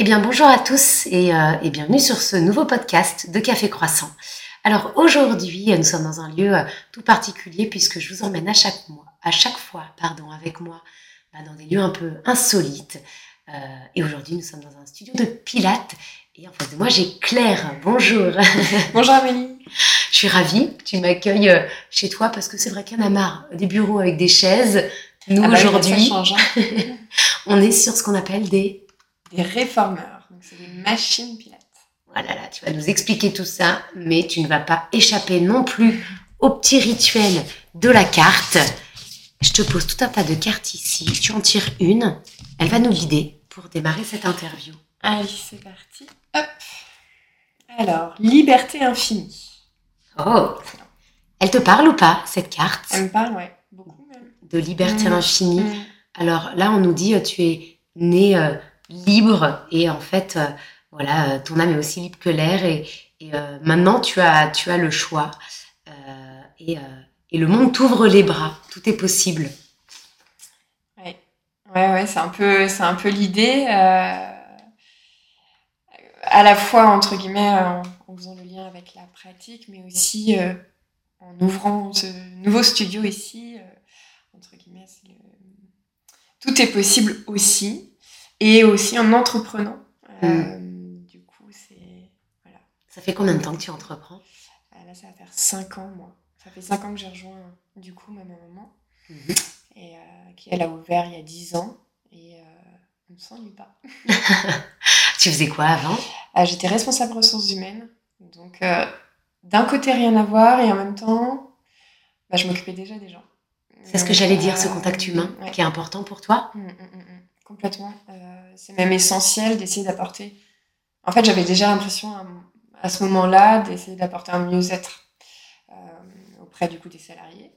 Eh bien, bonjour à tous et, euh, et, bienvenue sur ce nouveau podcast de Café Croissant. Alors aujourd'hui, nous sommes dans un lieu euh, tout particulier puisque je vous emmène à chaque mois, à chaque fois, pardon, avec moi, bah, dans des lieux un peu insolites. Euh, et aujourd'hui, nous sommes dans un studio de Pilates et en face de moi, j'ai Claire. Bonjour. Bonjour Amélie. Je suis ravie que tu m'accueilles euh, chez toi parce que c'est vrai qu'il y en a marre des bureaux avec des chaises. Nous Ah bah, aujourd'hui, hein. on est sur ce qu'on appelle des Des réformeurs. Donc, c'est des machines pilates. Voilà, là, tu vas nous expliquer tout ça, mais tu ne vas pas échapper non plus au petit rituel de la carte. Je te pose tout un tas de cartes ici. Tu en tires une. Elle va nous guider pour démarrer cette interview. Allez, c'est parti. Hop. Alors, liberté infinie. Oh Elle te parle ou pas, cette carte? Elle me parle, ouais. Beaucoup même. de liberté Mm. l'infini Mm. Alors là, on nous dit euh, tu es né euh, libre et en fait, euh, voilà, euh, ton âme est aussi libre que l'air et, euh, maintenant tu as, tu as le choix et, et le monde t'ouvre les bras. Tout est possible. Ouais, ouais, ouais, c'est un peu, c'est un peu l'idée. à la fois, entre guillemets, en, faisant le lien avec la pratique, mais aussi en ouvrant ce nouveau studio ici. entre guillemets, tout est possible aussi. Et aussi en entreprenant. Euh, Du coup, c'est. Voilà. Ça fait combien de temps que tu entreprends? Ah, Là, ça va faire 5 ans, moi. Ça fait 5 ans que j'ai rejoint, du coup, ma maman. Mhm. Et euh, qui, elle, a ouvert il y a 10 ans. Et euh, on ne s'ennuie pas. Tu faisais quoi avant? Ah, J'étais responsable ressources humaines. Donc, euh, d'un côté, rien à voir. Et en même temps, bah, je m'occupais déjà des gens. C'est ce que j'allais dire, ce euh, contact humain ouais. qui est important pour toi. Mm, mm, mm, mm. Complètement. Euh, c'est même essentiel d'essayer d'apporter. En fait, j'avais déjà l'impression à, à ce moment-là d'essayer d'apporter un mieux-être euh, auprès du coup des salariés,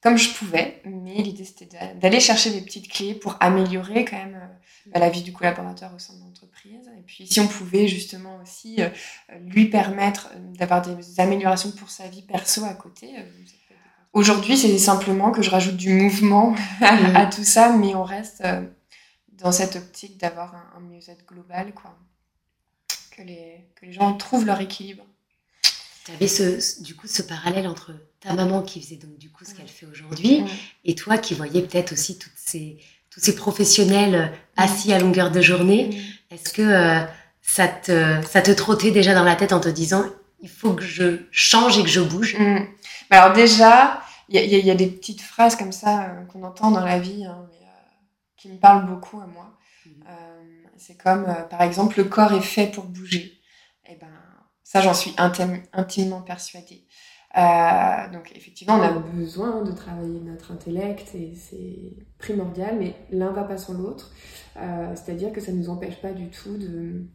comme je pouvais. Mais l'idée c'était d'a- d'aller chercher des petites clés pour améliorer quand même euh, bah, la vie du collaborateur au sein de l'entreprise. Et puis si on pouvait justement aussi lui permettre d'avoir des améliorations pour sa vie perso à côté. Aujourd'hui, c'est simplement que je rajoute du mouvement à, à tout ça, mais on reste dans cette optique d'avoir un, un mieux-être global, quoi. Que les, que les gens trouvent leur équilibre. Tu avais ce, du coup ce parallèle entre ta maman qui faisait donc du coup ce qu'elle fait aujourd'hui et toi qui voyais peut-être aussi toutes ces, tous ces professionnels assis à longueur de journée. Est-ce que euh, ça, te, ça te trottait déjà dans la tête en te disant il faut que je change et que je bouge? Mm. Mais Alors déjà, il y, a- y y des petites phrases comme ça euh, qu'on entend dans la vie, hein, qui me parlent beaucoup à moi. Mhm. Euh, c'est comme, euh, par exemple, le corps est fait pour bouger. Et ben, ça, j'en suis intim- intimement persuadée. Euh, donc, effectivement, on a besoin de travailler notre intellect et c'est primordial, mais l'un va pas sans l'autre. C'est-à-dire que ça ne nous empêche pas du tout de,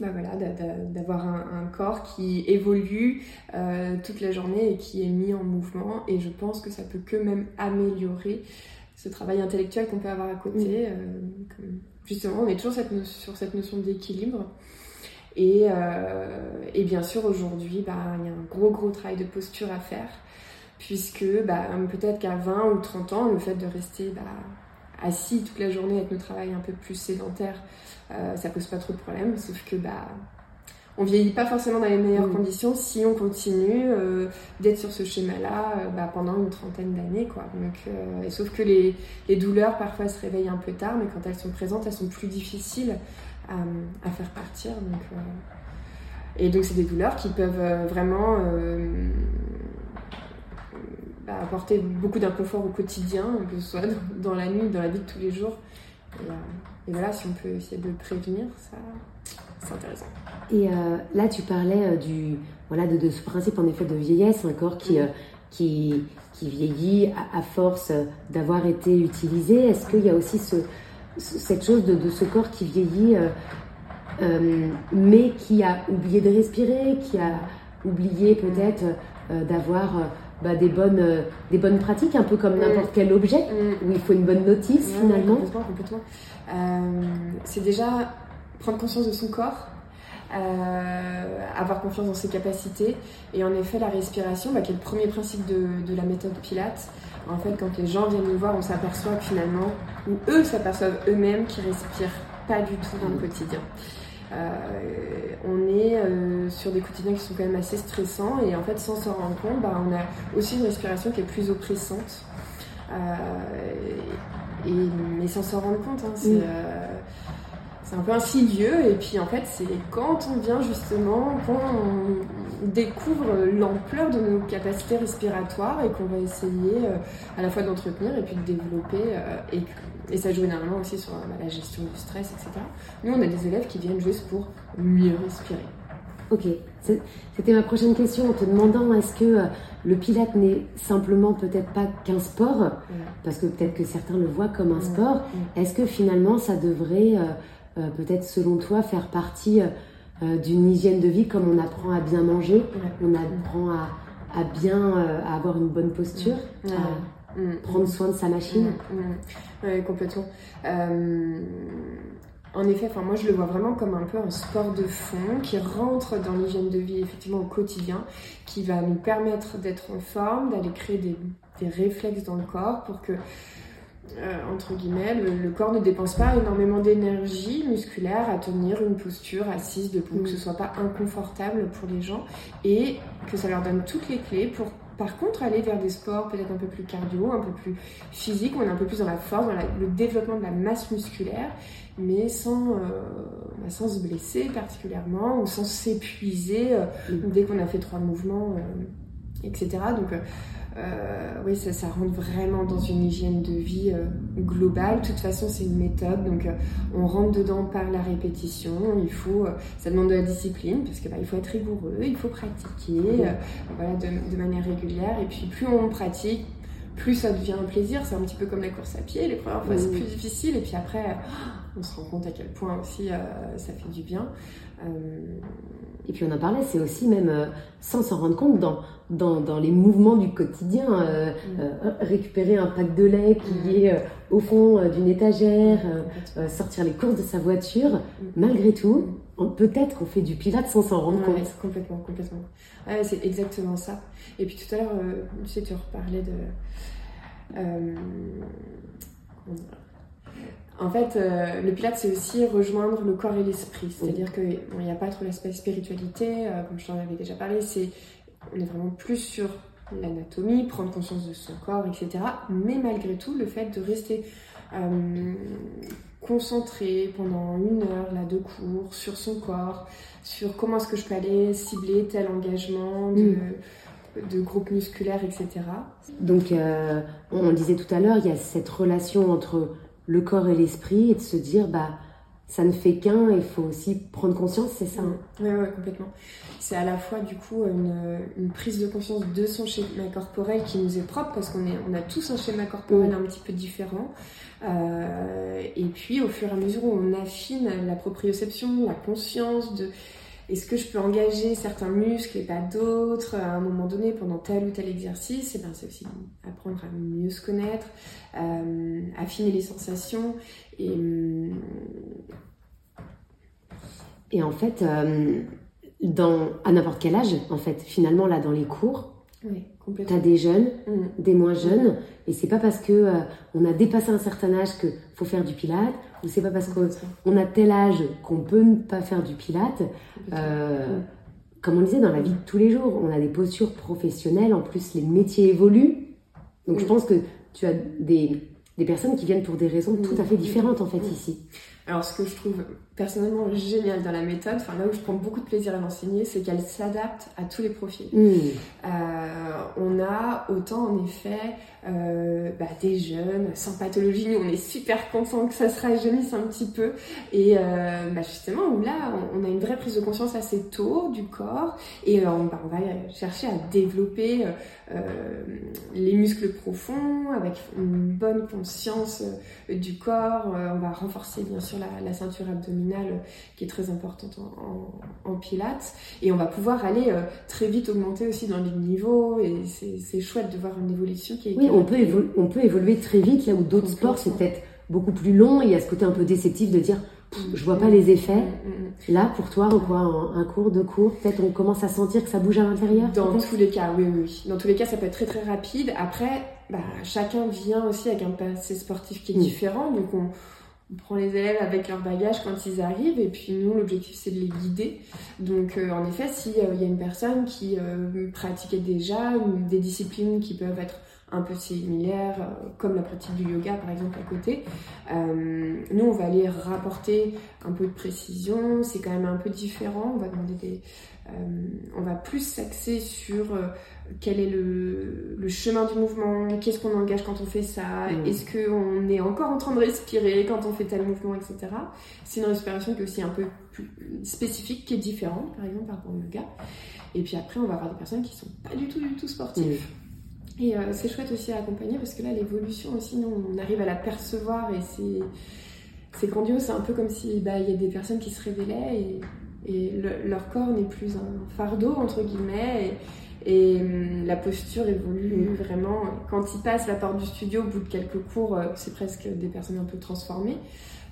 bah voilà, d'a- d'a- d'avoir un, un corps qui évolue euh, toute la journée et qui est mis en mouvement. Et je pense que ça peut que même améliorer ce travail intellectuel qu'on peut avoir à côté. euh, comme- justement, on est toujours cette no- sur cette notion d'équilibre. Et, euh, et bien sûr, aujourd'hui, bah, il y a un gros, gros travail de posture à faire, puisque bah, peut-être qu'à 20 ou 30 ans, le fait de rester bah, assis toute la journée avec nos travails un peu plus sédentaires, euh, ça pose pas trop de problèmes, sauf que bah, on vieillit pas forcément dans les meilleures Mm. conditions si on continue euh, d'être sur ce schéma-là euh, bah, pendant une trentaine d'années. quoi. Donc, euh, et sauf que les, les douleurs parfois se réveillent un peu tard, mais quand elles sont présentes, elles sont plus difficiles à, à faire partir. Donc, et donc c'est des douleurs qui peuvent vraiment bah, apporter beaucoup d'inconfort au quotidien, que ce soit dans, dans la nuit, dans la vie de tous les jours. Et, et voilà, si on peut essayer de prévenir, ça, c'est intéressant. Et euh, là, tu parlais euh, du, voilà, de, de ce principe en effet de vieillesse, un corps qui, euh, qui, qui vieillit à, à force d'avoir été utilisé. Est-ce qu'il y a aussi ce, ce- cette chose de, de ce corps qui vieillit, euh, euh, mais qui a oublié de respirer, qui a oublié peut-être euh, d'avoir bah, des, bonnes, des bonnes pratiques, un peu comme Mm. n'importe quel objet, où il faut une bonne notice Ouais, finalement? Complètement, complètement. C'est déjà prendre conscience de son corps, euh, avoir confiance dans ses capacités. Et en effet, la respiration, bah, qui est le premier principe de, de la méthode Pilates, en fait, quand les gens viennent nous voir, on s'aperçoit que finalement, ou eux s'aperçoivent eux-mêmes qu'ils respirent pas du tout dans le quotidien. on est sur des quotidiens qui sont quand même assez stressants et en fait sans s'en rendre compte, bah, on a aussi une respiration qui est plus oppressante. et, mais sans s'en rendre compte, hein, c'est c'est un peu insidieux et puis en fait c'est quand on vient justement qu'on découvre l'ampleur de nos capacités respiratoires et qu'on va essayer euh, à la fois d'entretenir et puis de développer euh, et, et, ça joue énormément aussi sur bah, la gestion du stress etc. Nous on a des élèves qui viennent juste pour mieux respirer. Ok, c'était ma prochaine question en te demandant est-ce que euh, le pilate n'est simplement peut-être pas qu'un sport, parce que peut-être que certains le voient comme un sport, est-ce que finalement ça devrait euh, peut-être selon toi faire partie euh, euh, d'une hygiène de vie comme on apprend à bien manger, on apprend à, bien avoir une bonne posture, à mm. prendre soin de sa machine. Mm. Mm. Oui, complètement. En effet, enfin moi je le vois vraiment comme un peu un sport de fond qui rentre dans l'hygiène de vie effectivement au quotidien, qui va nous permettre d'être en forme, d'aller créer des, des, réflexes dans le corps pour que euh, entre guillemets, le, corps ne dépense pas énormément d'énergie musculaire à tenir une posture assise debout, que ce soit pas inconfortable pour les gens et que ça leur donne toutes les clés pour par contre aller vers des sports peut-être un peu plus cardio, un peu plus physique, où on est un peu plus dans la force, dans le développement de la masse musculaire, mais sans, euh, bah, sans se blesser particulièrement ou sans s'épuiser euh, dès qu'on a fait trois mouvements, etc. Donc euh, oui, ça, ça rentre vraiment dans une hygiène de vie euh, globale. De toute façon, c'est une méthode, donc euh, on rentre dedans par la répétition. Il faut, ça demande de la discipline parce que bah, il faut être rigoureux, il faut pratiquer, voilà, de, de, manière régulière. Et puis plus on pratique, plus ça devient un plaisir. C'est un petit peu comme la course à pied. Les premières fois, c'est plus difficile, et puis après, on se rend compte à quel point aussi ça fait du bien. Et puis on en parlait, c'est aussi même euh, sans s'en rendre compte dans, dans, dans, les mouvements du quotidien. Euh, mm. euh, récupérer un pack de lait qui mm. est au fond d'une étagère, mm. sortir les courses de sa voiture. Malgré tout, peut-être qu'on fait du pilate sans s'en rendre compte. Complètement, complètement. Ouais, c'est exactement ça. Et puis tout à l'heure, tu sais, tu reparlais de. En fait, euh, le Pilate, c'est aussi rejoindre le corps et l'esprit. C'est-à-dire qu'il n'y a pas trop l'aspect spiritualité, euh, comme je t'en avais déjà parlé, c'est, on est vraiment plus sur l'anatomie, prendre conscience de son corps, etc. Mais malgré tout, le fait de rester euh, concentré pendant une heure là, de cours sur son corps, sur comment est-ce que je peux aller cibler tel engagement de, mm. de groupe musculaire, etc. Donc, on disait tout à l'heure, il y a cette relation entre le corps et l'esprit et de se dire bah ça ne fait qu'un, il faut aussi prendre conscience, c'est ça hein Oui, ouais, complètement. C'est à la fois du coup une, une, prise de conscience de son schéma corporel qui nous est propre parce qu'on on a tous un schéma corporel un petit peu différent. Euh, et puis au fur et à mesure où on affine la proprioception, la conscience de est-ce que je peux engager certains muscles et pas d'autres à un moment donné pendant tel ou tel exercice? Et eh ben c'est aussi apprendre à mieux se connaître, euh, affiner les sensations et et en fait euh, dans à n'importe quel âge en fait finalement là dans les cours tu as des jeunes, mm. des moins jeunes, et c'est pas parce que euh, on a dépassé un certain âge que faut faire du pilate, ou c'est pas parce qu'on a tel âge qu'on peut ne pas faire du pilate. Euh, comme on disait, dans la vie de tous les jours, on a des postures professionnelles, en plus les métiers évoluent. Donc je pense que tu as des, des personnes qui viennent pour des raisons tout à fait différentes en fait ici. Alors, ce que je trouve personnellement génial dans la méthode, enfin là où je prends beaucoup de plaisir à l'enseigner, c'est qu'elle s'adapte à tous les profils. Mmh. Euh, on a autant en effet euh, bah, des jeunes sans pathologie, nous on est super contents que ça se rajeunisse un petit peu, et euh, bah, justement où là on a une vraie prise de conscience assez tôt du corps, et bah, on, va chercher à développer les muscles profonds avec une bonne conscience du corps, on va renforcer bien sûr la, ceinture abdominale qui est très importante en, pilates. Et on va pouvoir aller euh, très vite augmenter aussi dans les niveaux. Et c'est chouette de voir une évolution qui est. Oui, on peut, on peut évoluer très vite là où d'autres sports c'est peut-être beaucoup plus long. Et il y a ce côté un peu déceptif de dire je vois pas les effets. Mm, mm, mm. Là, pour toi, quoi, un, cours, deux cours, peut-être on commence à sentir que ça bouge à l'intérieur Dans tous les cas, oui, oui, Dans tous les cas, ça peut être très très rapide. Après, bah, chacun vient aussi avec un passé sportif qui est différent. Donc on, on prend les élèves avec leur bagage quand ils arrivent et puis nous l'objectif c'est de les guider donc en effet s'il y a une personne qui pratiquait déjà des disciplines qui peuvent être un peu similaires, euh, comme la pratique du yoga par exemple à côté. Euh, nous, on va aller rapporter un peu de précision, c'est quand même un peu différent. On va demander des, euh, on va plus s'axer sur quel est le, le, chemin du mouvement, qu'est-ce qu'on engage quand on fait ça, mmh. est-ce qu'on est encore en train de respirer quand on fait tel mouvement, etc. C'est une respiration qui est aussi un peu plus spécifique, qui est différente, par exemple, par rapport au yoga. Et puis après, on va avoir des personnes qui sont pas du tout, du tout sportives. Mmh. Et euh, c'est chouette aussi à accompagner parce que là, l'évolution aussi, nous, on arrive à la percevoir et c'est, c'est grandiose. C'est un peu comme si bah, il y a des personnes qui se révélaient et, et leur corps n'est plus un fardeau, entre guillemets. Et, hum, la posture évolue mm. vraiment. Quand ils passent la porte du studio, au bout de quelques cours, euh, c'est presque des personnes un peu transformées.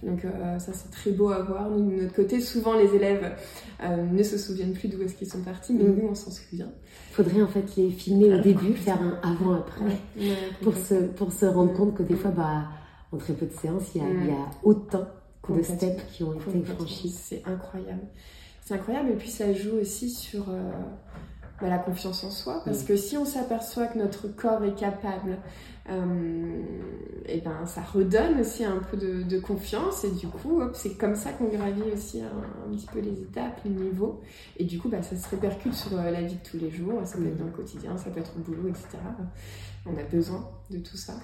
Donc euh, ça c'est très beau à voir. Nous, de notre côté, souvent les élèves euh, ne se souviennent plus d'où est-ce qu'ils sont partis, mais mm. nous on s'en souvient. Faudrait en fait les filmer au début, faire un avant-après, pour, se, pour se rendre compte que des fois, bah, en très peu de séances, il y a, il y a autant de steps qui ont été franchis. C'est incroyable. C'est incroyable et puis ça joue aussi sur... Euh, bah, la confiance en soi. Parce que si on s'aperçoit que notre corps est capable, et euh, eh ben ça redonne aussi un peu de, confiance. Et du coup, c'est comme ça qu'on gravit aussi un, petit peu les étapes, les niveaux. Et du coup, bah, ça se répercute sur euh, la vie de tous les jours. Ça peut être dans le quotidien, ça peut être au boulot, etc. On a besoin de tout ça.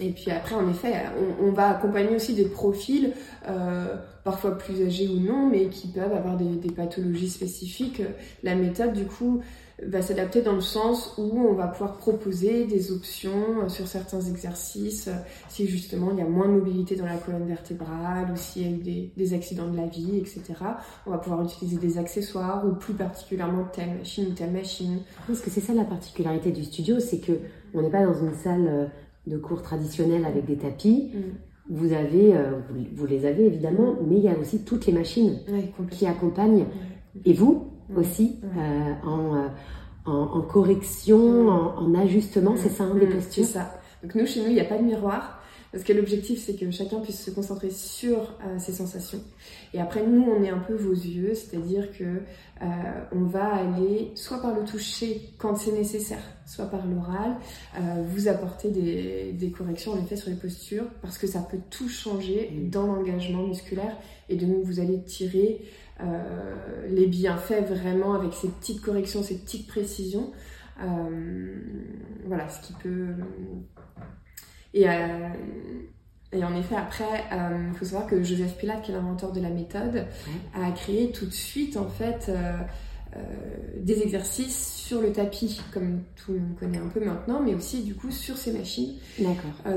Et puis après, en effet, on, va accompagner aussi des profils, euh, parfois plus âgés ou non, mais qui peuvent avoir des, pathologies spécifiques. La méthode, du coup, va s'adapter dans le sens où on va pouvoir proposer des options sur certains exercices, si justement il y a moins de mobilité dans la colonne vertébrale, ou s'il y a eu des, accidents de la vie, etc. On va pouvoir utiliser des accessoires, ou plus particulièrement telle machine ou telle machine. Parce que c'est ça la particularité du studio, c'est que on n'est pas dans une salle euh, de cours traditionnels avec des tapis. Mm. Vous avez, euh, vous, les avez évidemment, mais il y a aussi toutes les machines qui accompagnent. Et vous aussi, euh, euh, en, en, correction, en, ajustement, c'est ça, hein, des postures C'est ça. Donc nous, chez nous, il n'y a pas de miroir. Parce que l'objectif, c'est que chacun puisse se concentrer sur euh, ses sensations. Et après, nous, on est un peu vos yeux, c'est-à-dire que euh, on va aller soit par le toucher quand c'est nécessaire, soit par l'oral, euh, vous apporter des, des, corrections en effet sur les postures, parce que ça peut tout changer dans l'engagement musculaire. Et de nous, vous allez tirer les bienfaits vraiment avec ces petites corrections, ces petites précisions. voilà, ce qui peut et, euh, et en effet, après, il euh, faut savoir que Joseph Pilat, qui est l'inventeur de la méthode, a créé tout de suite, en fait, euh, des exercices sur le tapis, comme tout le monde connaît un peu maintenant, mais aussi du coup sur ces machines.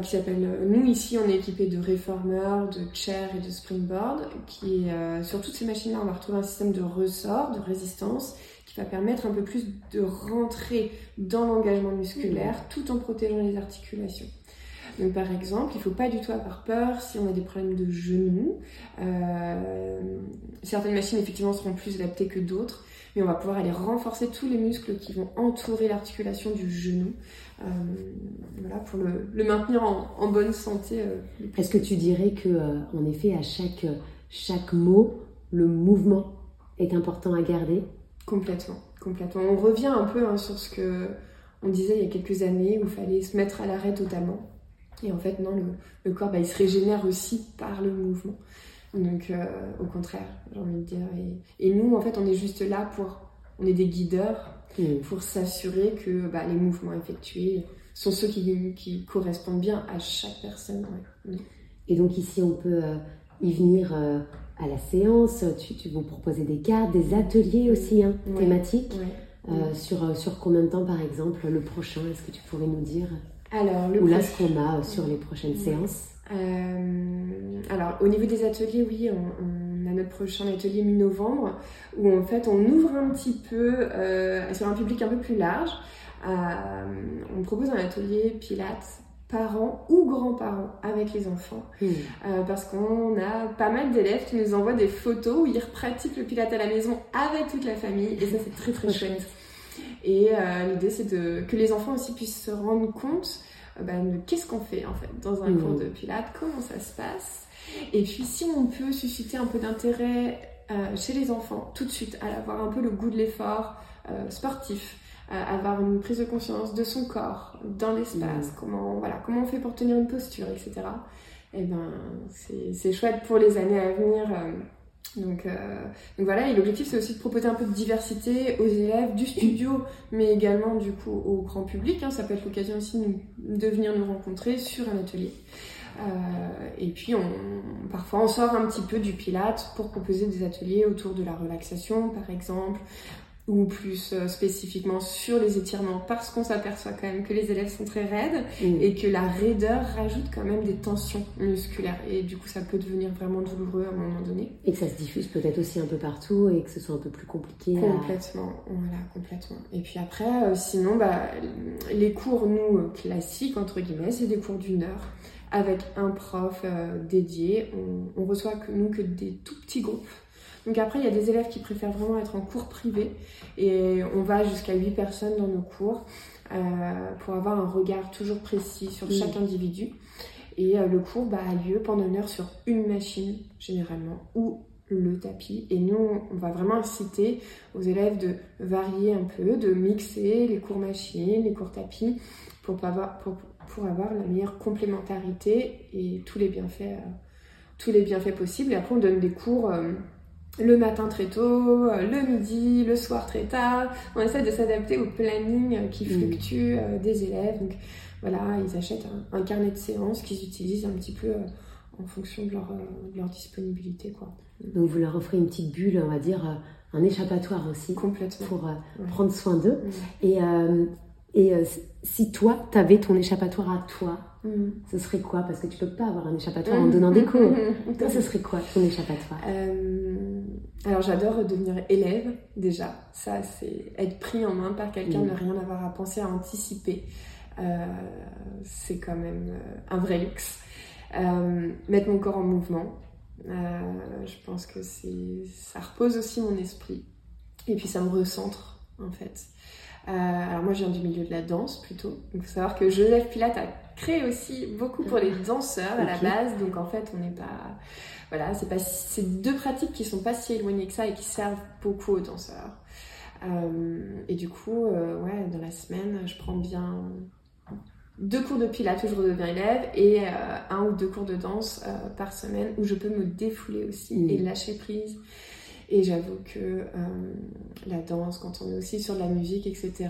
Qui s'appellent. Nous ici, on est équipé de réformeurs, de chairs et de springboard. Qui sur toutes ces machines-là, on va retrouver un système de ressort, de résistance, qui va permettre un peu plus de rentrer dans l'engagement musculaire, mmh. tout en protégeant les articulations. Donc par exemple, il ne faut pas du tout avoir peur si on a des problèmes de genoux. Euh, certaines machines effectivement seront plus adaptées que d'autres, mais on va pouvoir aller renforcer tous les muscles qui vont entourer l'articulation du genou. Euh, voilà, pour le, maintenir en, bonne santé. Euh, Est-ce que tu dirais que, en effet, à chaque, chaque mot, le mouvement est important à garder? Complètement, complètement. On revient un peu hein, sur ce que on disait il y a quelques années où il fallait se mettre à l'arrêt totalement. Et en fait, non, le, corps, bah, il se régénère aussi par le mouvement. Donc, euh, au contraire, j'ai envie de dire. Et, nous, en fait, on est juste là pour. On est des guideurs pour s'assurer que bah, les mouvements effectués sont ceux qui, correspondent bien à chaque personne. Et donc, ici, on peut euh, y venir euh, à la séance. Tu, tu vous proposer des cartes, des ateliers aussi hein, thématiques. sur, sur combien de temps, par exemple, le prochain Est-ce que tu pourrais nous dire? Alors, le Ou là, ce qu'on a sur les prochaines séances euh, Alors, au niveau des ateliers, oui, on, a notre prochain atelier mi-novembre où en fait on ouvre un petit peu euh, sur un public un peu plus large. Euh, on propose un atelier Pilates parents ou grands-parents avec les enfants. Hmm. parce qu'on a pas mal d'élèves qui nous envoient des photos où ils pratiquent le pilates à la maison avec toute la famille et ça c'est très très chouette. Et euh, l'idée, c'est de, que les enfants aussi puissent se rendre compte euh, de qu'est-ce qu'on fait en fait dans un cours mmh. de pilates, comment ça se passe. Et puis si on peut susciter un peu d'intérêt chez les enfants tout de suite, à avoir un peu le goût de l'effort sportif, avoir une prise de conscience de son corps dans l'espace, mmh. comment, voilà, comment on fait pour tenir une posture, etc. Et eh ben, c'est chouette pour les années à venir. Euh, donc, euh, donc, voilà, et l'objectif c'est aussi de proposer un peu de diversité aux élèves du studio, mais également du coup au grand public. Hein. Ça peut être l'occasion aussi de venir nous rencontrer sur un atelier. Euh, et puis parfois on sort un petit peu du pilate pour proposer des ateliers autour de la relaxation par exemple, ou plus euh, spécifiquement sur les étirements parce qu'on s'aperçoit quand même que les élèves sont très raides mm. et que la raideur rajoute quand même des tensions musculaires et du coup ça peut devenir vraiment douloureux à un moment donné. Et que ça se diffuse peut-être aussi un peu partout et que ce soit un peu plus compliqué. Complètement, voilà, complètement. Et puis après, euh, sinon, bah, les cours, nous, euh, classiques, entre guillemets, c'est des cours d'une heure avec un prof dédié. On, on reçoit que nous que des tout petits groupes donc après, il y a des élèves qui préfèrent vraiment être en cours privé et on va jusqu'à 8 personnes dans nos cours euh, pour avoir un regard toujours précis sur chaque individu. Et euh, le cours bah, a lieu pendant une heure sur une machine généralement ou le tapis. Et nous, on va vraiment inciter aux élèves de varier un peu, de mixer les cours machines, les cours tapis pour, avoir, pour, pour avoir la meilleure complémentarité et tous les bienfaits, euh, tous les bienfaits possibles. Et après, on donne des cours le matin très tôt, euh, le midi, le soir très tard. On essaie de s'adapter au planning qui mm. fluctue euh, des élèves. Donc voilà, ils achètent un, carnet de séances qu'ils utilisent un petit peu euh, en fonction de leur, disponibilité. Quoi. Donc vous leur offrez une petite bulle, on va dire, un échappatoire aussi. Complètement. Pour prendre soin d'eux. Et, et si toi, tu avais ton échappatoire à toi, Mm. Ce serait quoi? Parce que tu peux pas avoir un échappatoire en mm. donnant des cours. Toi, ce serait quoi ton échappatoire? Euh, Alors, j'adore devenir élève, déjà. Ça, c'est être pris en main par quelqu'un, mm. ne rien avoir à penser, à anticiper. Euh, c'est quand même euh, un vrai luxe. mettre mon corps en mouvement. je pense que ça repose aussi mon esprit. Et puis, ça me recentre, en fait. alors moi je viens du milieu de la danse plutôt. Il faut savoir que Joseph Pilate a crée aussi beaucoup pour les danseurs à la base. Donc en fait, on n'est pas. Voilà, c'est pas c'est deux pratiques qui sont pas si éloignées que ça et qui servent beaucoup aux danseurs. Euh, et du coup, euh, ouais, dans la semaine, je prends bien deux cours de pilates où je redeviens élève et euh, un ou deux cours de danse par semaine où je peux me défouler aussi mm. et lâcher prise. Et j'avoue que la danse, quand on est aussi sur la musique, etc.,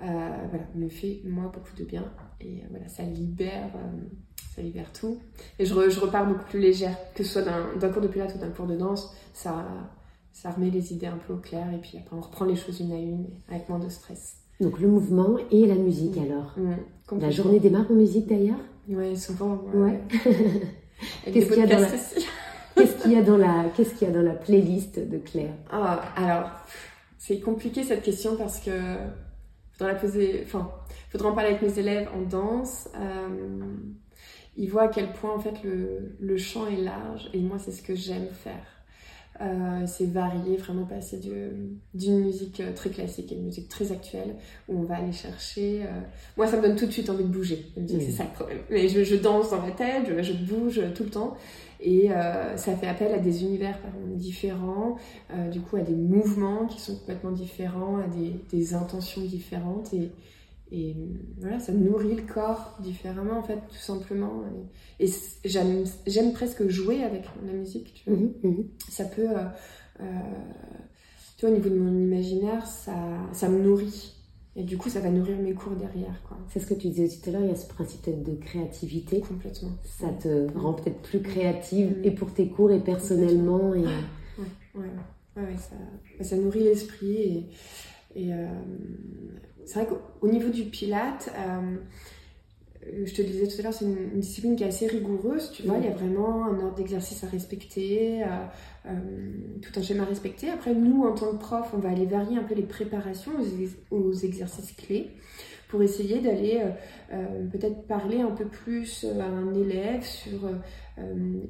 voilà, me fait moi beaucoup de bien. Et euh, voilà, ça libère, euh, ça libère tout. Et je, je, repars beaucoup plus légère, que ce soit d'un cours de pilates ou d'un cours de danse. Ça, ça remet les idées un peu au clair et puis après on reprend les choses une à une avec moins de stress. Donc le mouvement et la musique alors. Mmh, la journée démarre en musique d'ailleurs? Oui, souvent. Ouais. Qu'est-ce qu'il y a dans la... Qu'il y a dans la Qu'est-ce qu'il y a dans la playlist de Claire? Ah, Alors, c'est compliqué cette question parce que faudrait la poser. Enfin, faudra en parler avec mes élèves en danse. Euh, ils voient à quel point en fait le, le champ est large et moi c'est ce que j'aime faire. Euh, c'est varier, vraiment passer d'une musique euh, très classique à une musique très actuelle où on va aller chercher. Euh, moi, ça me donne tout de suite envie de bouger. C'est ça le problème. Mais je, je, danse dans ma tête, je, je, bouge tout le temps et euh, ça fait appel à des univers différents, du coup à des mouvements qui sont complètement différents, à des, des intentions différentes et, et voilà, ça nourrit le corps différemment, en fait, tout simplement. Et, j'aime presque jouer avec la musique, tu vois. Mhm, mhm. Ça peut, euh, euh, tu vois, au niveau de mon imaginaire, ça, ça me nourrit. Et du coup, ça va nourrir mes cours derrière, quoi. C'est ce que tu disais tout à l'heure, il y a ce principe de créativité. Complètement. Ça te rend peut-être plus créative, et pour tes cours, et personnellement. Et... Ouais, ouais, ouais, ça, ça nourrit l'esprit. Et, et euh, c'est vrai qu'au niveau du pilate, euh, je te disais tout à l'heure, c'est une, discipline qui est assez rigoureuse, tu vois, il y a vraiment un ordre d'exercice à respecter, euh, euh, tout un schéma à respecter. Après, nous, en tant que prof, on va aller varier un peu les préparations aux, exercices clés pour essayer d'aller peut-être parler un peu plus à un élève sur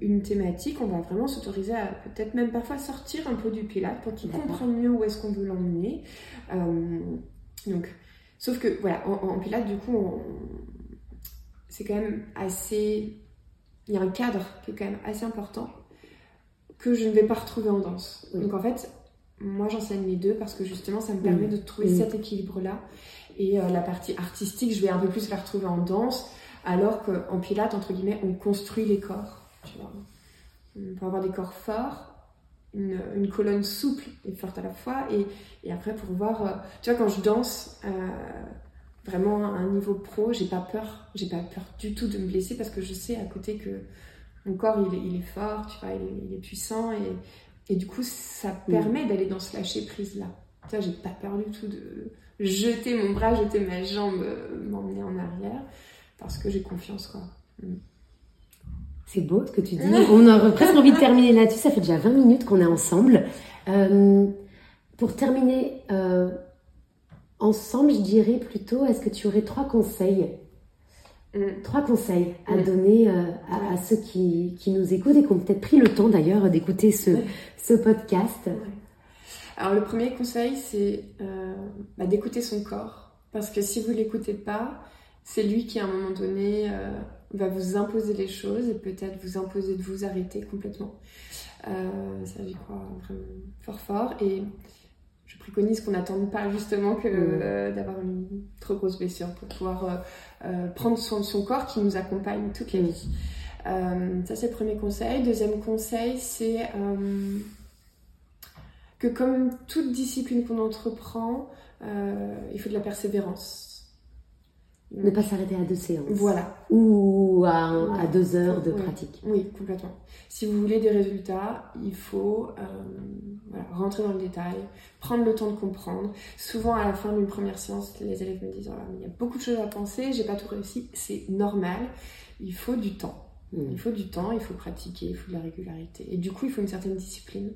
une thématique. On va vraiment s'autoriser à peut-être même parfois sortir un peu du pilate pour qu'il comprenne mieux où est-ce qu'on veut l'emmener. donc, Sauf que, voilà, en, Pilates, du coup, c'est quand même assez il y a un cadre qui est quand même assez important que je ne vais pas retrouver en danse. Donc en fait, moi j'enseigne les deux parce que justement ça me permet de trouver cet équilibre-là. Et euh, la partie artistique, je vais un peu plus la retrouver en danse, alors qu'en pilates, entre guillemets, on construit les corps. Tu vois. On peut avoir des corps forts, une, colonne souple et forte à la fois. Et, et après, pour voir, euh, tu vois, quand je danse euh, vraiment à un niveau pro, j'ai pas peur. J'ai pas peur du tout de me blesser parce que je sais à côté que mon corps, il est, il est fort, tu vois, il est, puissant. Et, et, du coup, ça permet d'aller dans ce lâcher prise-là. Tu vois, j'ai pas peur du tout de jeter mon bras, jeter ma jambe, euh, m'emmener en arrière parce que j'ai confiance, quoi. Mm. C'est beau ce que tu dis. On a presque envie de terminer là-dessus. Ça fait déjà 20 minutes qu'on est ensemble. Euh, pour terminer euh, ensemble, je dirais plutôt, est-ce que tu aurais trois conseils? Mm. Trois conseils à donner euh, à, ceux qui, qui, nous écoutent et qui ont peut-être pris le temps d'ailleurs d'écouter ce, ce podcast. Alors le premier conseil, c'est bah, d'écouter son corps. Parce que si vous ne l'écoutez pas, c'est lui qui à un moment donné va vous imposer les choses et peut-être vous imposer de vous arrêter complètement. Euh, ça, j'y crois vraiment fort fort. Et je préconise qu'on n'attende pas justement que euh, d'avoir une trop grosse blessure pour pouvoir euh, prendre soin de son corps qui nous accompagne toute la vie. ça, c'est le premier conseil. Deuxième conseil, c'est que comme toute discipline qu'on entreprend, il faut de la persévérance. Ne pas s'arrêter à deux séances. Voilà. Ou à, deux heures de pratique. Oui, complètement. Si vous voulez des résultats, il faut euh, rentrer dans le détail, prendre le temps de comprendre. Souvent, à la fin d'une première séance, les élèves me disent il y a beaucoup de choses à penser, j'ai pas tout réussi. C'est normal. Il faut du temps. Mm. Il faut du temps, il faut pratiquer, il faut de la régularité. Et du coup, il faut une certaine discipline.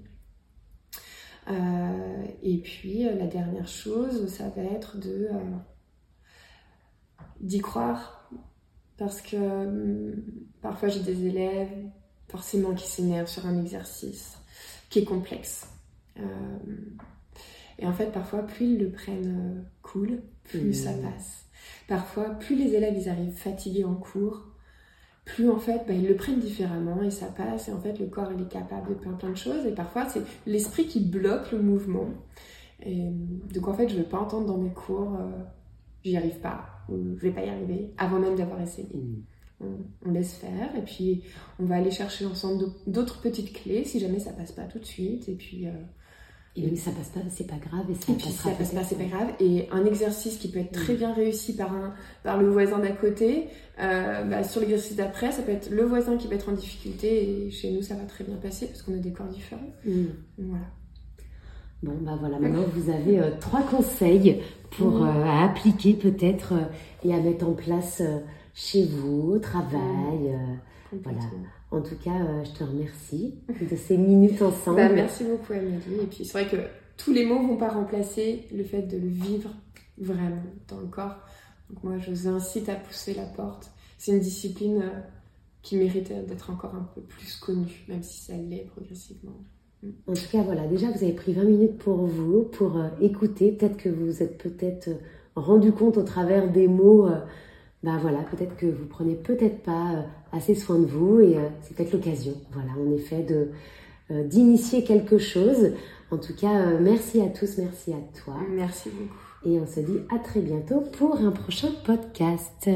Euh, et puis, euh, la dernière chose, ça va être de d'y croire. Parce que hum, parfois j'ai des élèves forcément qui s'énervent sur un exercice qui est complexe. Euh, et en fait, parfois, plus ils le prennent euh, cool, plus ça mmh. passe. Parfois, plus les élèves ils arrivent fatigués en cours, plus en fait, bah, ils le prennent différemment et ça passe. Et en fait, le corps il est capable de plein plein de choses. Et parfois, c'est l'esprit qui bloque le mouvement. Et donc en fait, je ne veux pas entendre dans mes cours, euh, j'y arrive pas je vais pas y arriver avant même d'avoir essayé. Mm. On, laisse faire et puis on va aller chercher ensemble d'autres petites clés si jamais ça passe pas tout de suite et puis euh, et ça passe pas c'est pas grave et ça, puis ça passe pas c'est pas grave et un exercice qui peut être très mm. bien réussi par un par le voisin d'à côté euh, bah, sur l'exercice d'après ça peut être le voisin qui va être en difficulté et chez nous ça va très bien passer parce qu'on a des corps différents mm. voilà Bon, bah voilà, maintenant vous avez euh, trois conseils pour mhm. euh, appliquer peut-être euh, et à mettre en place chez vous, au travail. voilà. En tout cas, je te remercie de ces minutes ensemble. Bah, merci beaucoup, Amélie. Et puis, c'est vrai que tous les mots vont pas remplacer le fait de le vivre vraiment dans le corps. Donc, moi, je vous incite à pousser la porte. C'est une discipline qui mérite d'être encore un peu plus connue, même si ça l'est progressivement. En tout cas, voilà, déjà vous avez pris 20 minutes pour vous, pour euh, écouter. Peut-être que vous vous êtes peut-être euh, rendu compte au travers des mots, euh, bah voilà, peut-être que vous prenez peut-être pas assez soin de vous et c'est peut-être l'occasion, voilà, en effet, de d'initier quelque chose. En tout cas, merci à tous, merci à toi. Merci beaucoup. Et on se dit à très bientôt pour un prochain podcast.